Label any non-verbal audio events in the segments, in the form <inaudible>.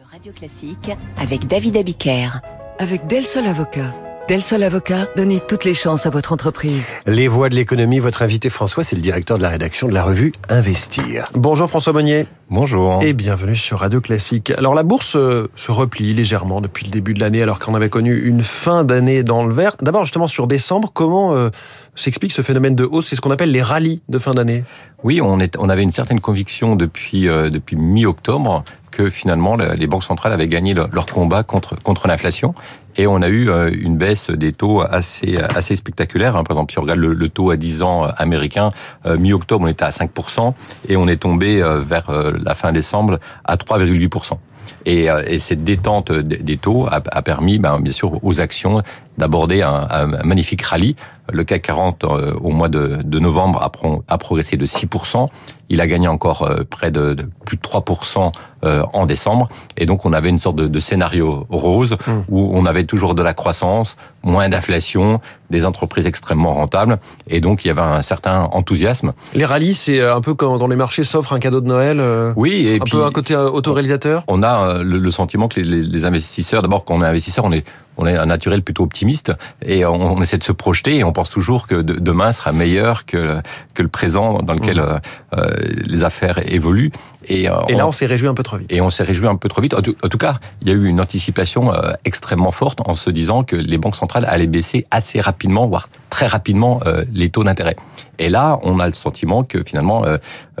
de Radio Classique avec David Abiker. Avec Del Sol Avocat. Del Sol Avocat, donnez toutes les chances à votre entreprise. Les voix de l'économie, votre invité François, c'est le directeur de la rédaction de la revue Investir. Bonjour François Monnier. Bonjour. Et bienvenue sur Radio Classique. Alors la bourse euh, se replie légèrement depuis le début de l'année alors qu'on avait connu une fin d'année dans le vert. D'abord justement sur décembre, comment euh, s'explique ce phénomène de hausse? C'est ce qu'on appelle les rallyes de fin d'année. Oui, on, est, on avait une certaine conviction depuis, euh, depuis mi-octobre que finalement les banques centrales avaient gagné leur, combat contre, contre l'inflation. Et on a eu une baisse des taux assez, assez spectaculaire. Hein. Par exemple, si on regarde le, le taux à 10 ans américain, mi-octobre, on était à 5% et on est tombé vers la fin décembre à 3,8%. Et, et, cette détente des taux a, a permis, ben, bien sûr, aux actions d'aborder un, un, magnifique rallye. Le CAC 40 euh, au mois de, de novembre a, pro, a, progressé de 6%. Il a gagné encore euh, près de, de, plus de 3% euh, en décembre. Et donc on avait une sorte de, de scénario rose mmh. où on avait toujours de la croissance, moins d'inflation, des entreprises extrêmement rentables. Et donc il y avait un certain enthousiasme. Les rallyes, c'est un peu quand dans les marchés s'offre un cadeau de Noël. oui, et un puis, peu un côté autoréalisateur? On a le, le sentiment que les, les investisseurs, d'abord quand on est investisseur, on est on est un naturel plutôt optimiste et on, on, essaie de se projeter et on pense toujours que de, demain sera meilleur que, que le présent dans lequel mmh. euh, les affaires évoluent. Et, euh, et là, on, on s'est réjoui un peu trop vite. Et on s'est réjoui un peu trop vite. En tout, en tout, cas, il y a eu une anticipation euh, extrêmement forte en se disant que les banques centrales allaient baisser assez rapidement, voire très rapidement, euh, les taux d'intérêt. Et là, on a le sentiment que finalement, euh,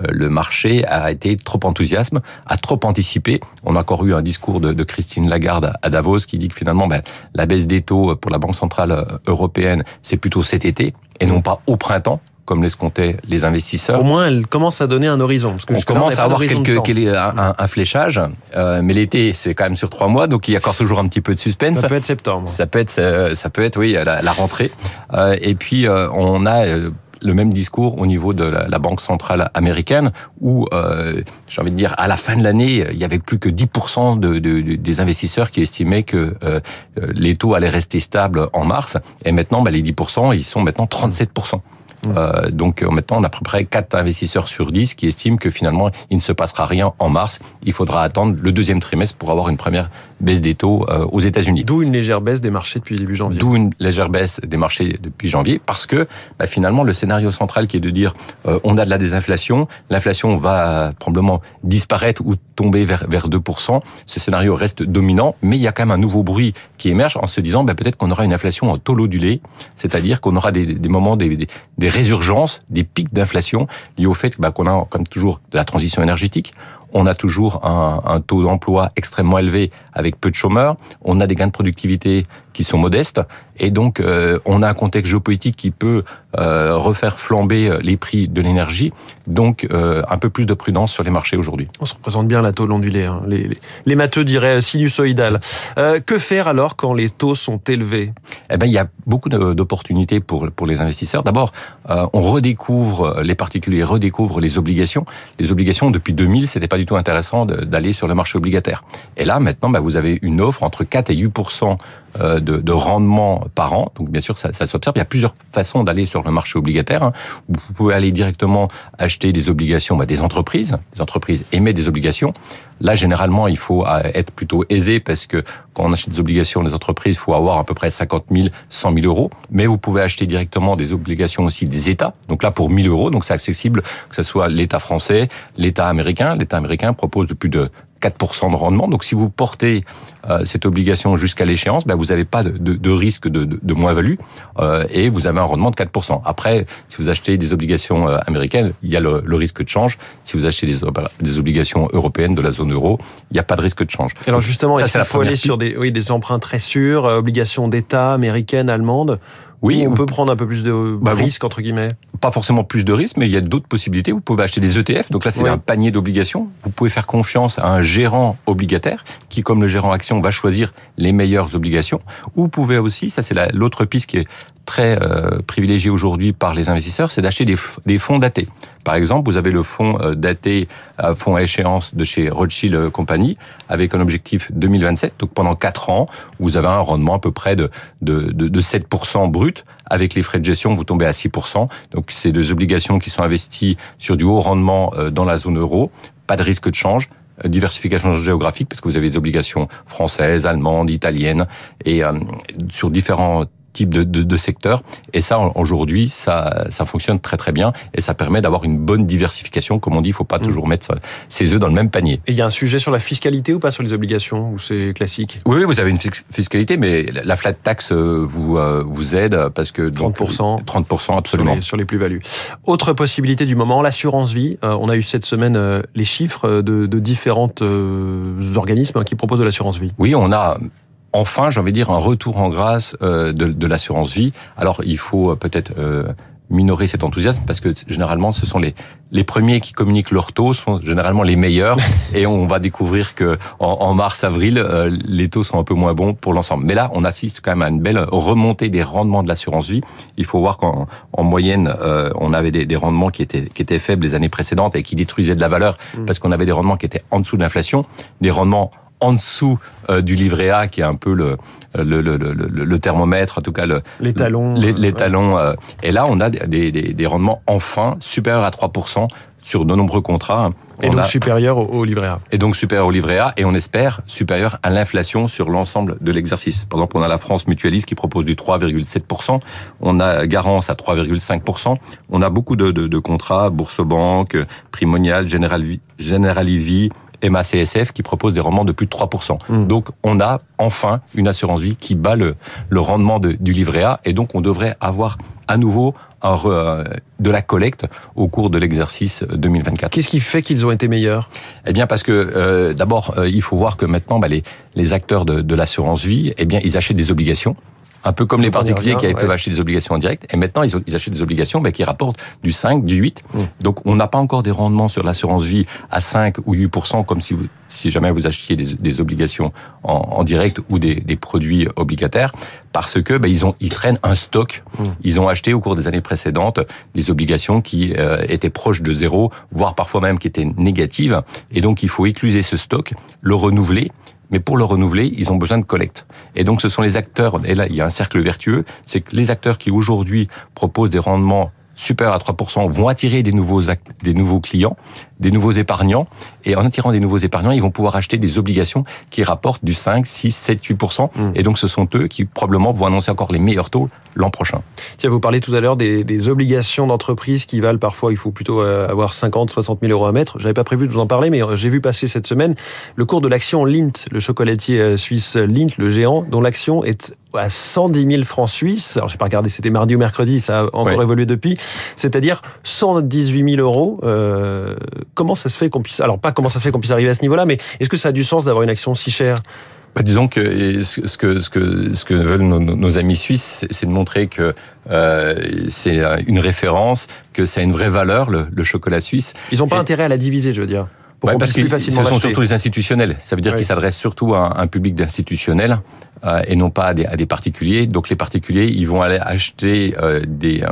le marché a été trop enthousiasme, a trop anticipé. On a encore eu un discours de, de Christine Lagarde à Davos qui dit que finalement, ben, la baisse des taux pour la Banque centrale européenne, c'est plutôt cet été et non pas au printemps comme l'escomptaient les investisseurs. Au moins, elle commence à donner un horizon. Parce que on commence à avoir quelques, un, un, fléchage, euh, mais l'été, c'est quand même sur trois mois, donc il y a encore toujours un petit peu de suspense. Ça peut être septembre. Ça peut être, ça peut être, oui, la, la rentrée. Euh, et puis euh, on a le même discours au niveau de la, Banque centrale américaine, où euh, j'ai envie de dire à la fin de l'année, il y avait plus que 10% de, de, de, des investisseurs qui estimaient que euh, les taux allaient rester stables en mars, et maintenant, bah, les 10%, ils sont maintenant 37%. Euh, donc maintenant, on a à peu près 4 investisseurs sur 10 qui estiment que finalement, il ne se passera rien en mars. Il faudra attendre le deuxième trimestre pour avoir une première baisse des taux euh, aux États-Unis. D'où une légère baisse des marchés depuis début janvier. D'où une légère baisse des marchés depuis janvier, parce que bah, finalement, le scénario central qui est de dire euh, on a de la désinflation, l'inflation va probablement disparaître ou tomber vers, vers 2%. Ce scénario reste dominant, mais il y a quand même un nouveau bruit qui émerge en se disant bah, peut-être qu'on aura une inflation en taux du lait, c'est-à-dire qu'on aura des, des moments, des, des, des résurgences, des pics d'inflation liés au fait bah, qu'on a comme toujours de la transition énergétique, on a toujours un, un taux d'emploi extrêmement élevé avec peu de chômeurs, on a des gains de productivité qui sont modestes, et donc euh, on a un contexte géopolitique qui peut euh, refaire flamber les prix de l'énergie, donc euh, un peu plus de prudence sur les marchés aujourd'hui. On se représente bien la taux ondulée, hein. les, les, les, matheux diraient sinusoïdal. Euh, que faire alors quand les taux sont élevés? Eh ben il y a beaucoup d'opportunités pour pour les investisseurs. D'abord, euh, on redécouvre les particuliers redécouvrent les obligations. Les obligations depuis 2000, c'était pas du tout intéressant d'aller sur le marché obligataire. Et là maintenant, bah, vous avez une offre entre 4 et 8 de, de, rendement par an. Donc bien sûr, ça, ça s'observe. Il y a plusieurs façons d'aller sur le marché obligataire. Hein. Vous pouvez aller directement acheter des obligations bah, des entreprises. Les entreprises émettent des obligations. Là, généralement, il faut être plutôt aisé parce que quand on achète des obligations des entreprises, il faut avoir à peu près 50 000, 100 000 euros. Mais vous pouvez acheter directement des obligations aussi des États. Donc là, pour 1000 euros, donc c'est accessible que ce soit l'État français, l'État américain. L'État américain propose de plus de 4% de rendement. Donc si vous portez euh, cette obligation jusqu'à l'échéance, ben, vous n'avez pas de, de, de, risque de, de moins-value euh, et vous avez un rendement de 4%. Après, si vous achetez des obligations euh, américaines, il y a le, le, risque de change. Si vous achetez des, des, obligations européennes de la zone euro, il n'y a pas de risque de change. Alors justement, ça, il faut aller sur des, oui, des emprunts très sûrs, obligations d'État américaines, allemandes? Oui, on peut prendre un peu plus de bah, risques entre guillemets. Pas forcément plus de risques, mais il y a d'autres possibilités. Vous pouvez acheter des ETF. Donc là, c'est oui. un panier d'obligations. Vous pouvez faire confiance à un gérant obligataire qui, comme le gérant action, va choisir les meilleures obligations. Ou vous pouvez aussi, ça c'est l'autre piste qui est très euh, privilégié aujourd'hui par les investisseurs, c'est d'acheter des, des, fonds datés. Par exemple, vous avez le fonds euh, daté, euh, fonds à échéance de chez Rothschild Company, avec un objectif 2027. Donc pendant 4 ans, vous avez un rendement à peu près de, de, de, de 7% brut. Avec les frais de gestion, vous tombez à 6%. Donc c'est des obligations qui sont investies sur du haut rendement dans la zone euro. Pas de risque de change diversification géographique parce que vous avez des obligations françaises, allemandes, italiennes et sur différents type de, de, de secteur. Et ça, aujourd'hui, ça, ça fonctionne très très bien et ça permet d'avoir une bonne diversification. Comme on dit, il faut pas mm. toujours mettre ses œufs dans le même panier. Et il y a un sujet sur la fiscalité ou pas sur les obligations ou c'est classique? Oui, vous avez une fiscalité, mais la flat tax euh, vous euh, vous aide parce que 30%, 30% absolument sur les, plus-values. Autre possibilité du moment, l'assurance vie. Euh, on a eu cette semaine les chiffres de, de différents organismes qui proposent de l'assurance vie. Oui, on a enfin, j'ai envie de dire, un retour en grâce euh, de, de l'assurance vie. Alors, il faut euh, peut-être euh, minorer cet enthousiasme parce que généralement, ce sont les les premiers qui communiquent leurs taux sont généralement les meilleurs <laughs> et on va découvrir que en, mars avril les taux sont un peu moins bons pour l'ensemble. Mais là, on assiste quand même à une belle remontée des rendements de l'assurance vie. Il faut voir qu'en en moyenne, on avait des, des, rendements qui étaient qui étaient faibles les années précédentes et qui détruisaient de la valeur mmh. parce qu'on avait des rendements qui étaient en dessous de l'inflation, des rendements en dessous euh, du livret A, qui est un peu le, le, le, le, le thermomètre, en tout cas le, les talons. Les, les talons. Euh, et là, on a des, des, des, rendements enfin supérieurs à 3% sur de nombreux contrats. Et donc supérieurs au, livret A. Et donc supérieur au livret A, et on espère supérieur à l'inflation sur l'ensemble de l'exercice. Par exemple, on a la France Mutualiste qui propose du 3,7%, on a Garance à 3,5%, on a beaucoup de, de, de contrats, Bourse Banque, Primonial, General, Generali MACSF qui propose des rendements de plus de 3%. Hmm. Donc on a enfin une assurance vie qui bat le, le rendement de, du livret A et donc on devrait avoir à nouveau un, euh, de la collecte au cours de l'exercice 2024. Qu'est-ce qui fait qu'ils ont été meilleurs? Eh bien parce que euh, d'abord euh, il faut voir que maintenant bah, les, les acteurs de, de l'assurance vie, eh bien ils achètent des obligations un peu comme les particuliers qui peuvent acheter des obligations en direct. Et maintenant, ils, ils achètent des obligations bah, qui rapportent du 5, du 8. Mmh. Donc, on n'a pas encore des rendements sur l'assurance vie à 5 ou 8 comme si, vous, si jamais vous achetiez des, des obligations en, en, direct ou des, des, produits obligataires, parce que bah, ils ont ils traînent un stock. Mmh. Ils ont acheté au cours des années précédentes des obligations qui euh, étaient proches de zéro, voire parfois même qui étaient négatives. Et donc, il faut écluser ce stock, le renouveler mais pour le renouveler, ils ont besoin de collecte. Et donc ce sont les acteurs, et là il y a un cercle vertueux, c'est que les acteurs qui aujourd'hui proposent des rendements supérieurs à 3% vont attirer des nouveaux, des nouveaux clients, des nouveaux épargnants. Et en attirant des nouveaux épargnants, ils vont pouvoir acheter des obligations qui rapportent du 5, 6, 7, 8%. Et donc, ce sont eux qui probablement vont annoncer encore les meilleurs taux l'an prochain. Tiens, vous parlez tout à l'heure des, des, obligations d'entreprise qui valent parfois, il faut plutôt euh, avoir 50, 60 000 euros à mettre. J'avais pas prévu de vous en parler, mais euh, j'ai vu passer cette semaine le cours de l'action Lint, le chocolatier euh, suisse Lint, le géant, dont l'action est à 110 000 francs suisses. Alors, j'ai pas regardé, c'était mardi ou mercredi, ça a encore évolué depuis. C'est-à-dire 118 000 euros. Euh, comment ça se fait qu'on puisse, alors pas comment ça se fait qu'on puisse arriver à ce niveau-là, mais est-ce que ça a du sens d'avoir une action si chère? Bah, disons que ce que ce que ce que veulent nos, nos amis suisses, c'est de montrer que euh, c'est une référence, que ça a une vraie valeur le, le chocolat suisse. Ils n'ont pas intérêt à la diviser, je veux dire. Pour parce que ce sont surtout les institutionnels. Ça veut dire qu'ils s'adressent surtout à un, public d'institutionnels euh, et non pas à des, à des, particuliers. Donc les particuliers, ils vont aller acheter euh, des, euh,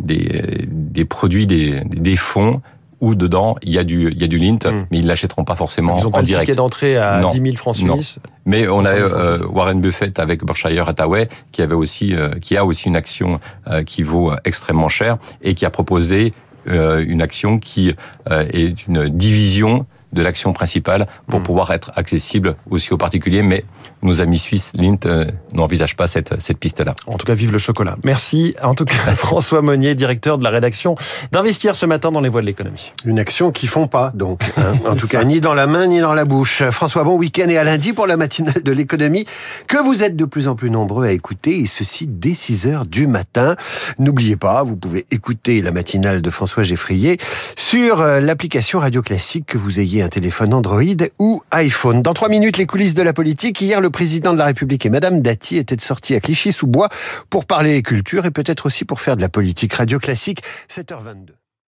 des, des produits, des, des fonds où dedans il y a du il y a du lint, hmm. mais ils l'achèteront pas forcément ils ont pas en direct. ticket d'entrée à 10 000 francs suisses. Mais on a euh, Warren Buffett avec Berkshire Hathaway qui avait aussi euh, qui a aussi une action euh, qui vaut extrêmement cher et qui a proposé une action qui est une division de l'action principale pour hmm. pouvoir être accessible aussi aux particuliers. Mais nos amis suisses, Lint, euh, n'envisagent pas cette, cette piste-là. En tout cas, vive le chocolat. Merci. En tout cas, <laughs> François Monnier, directeur de la rédaction d'Investir ce matin dans les voies de l'économie. Une action qui font pas, donc. Hein. <laughs> en tout cas, ni dans la main, ni dans la bouche. François, bon week-end et à lundi pour la matinale de l'économie que vous êtes de plus en plus nombreux à écouter et ceci dès 6 heures du matin. N'oubliez pas, vous pouvez écouter la matinale de François Geffrier sur euh, l'application Radio Classique que vous ayez un téléphone Android ou iPhone. Dans trois minutes, les coulisses de la politique. Hier, le président de la République et Madame Dati étaient sortis à Clichy-sous-Bois pour parler culture et peut-être aussi pour faire de la politique radio classique. 7h22.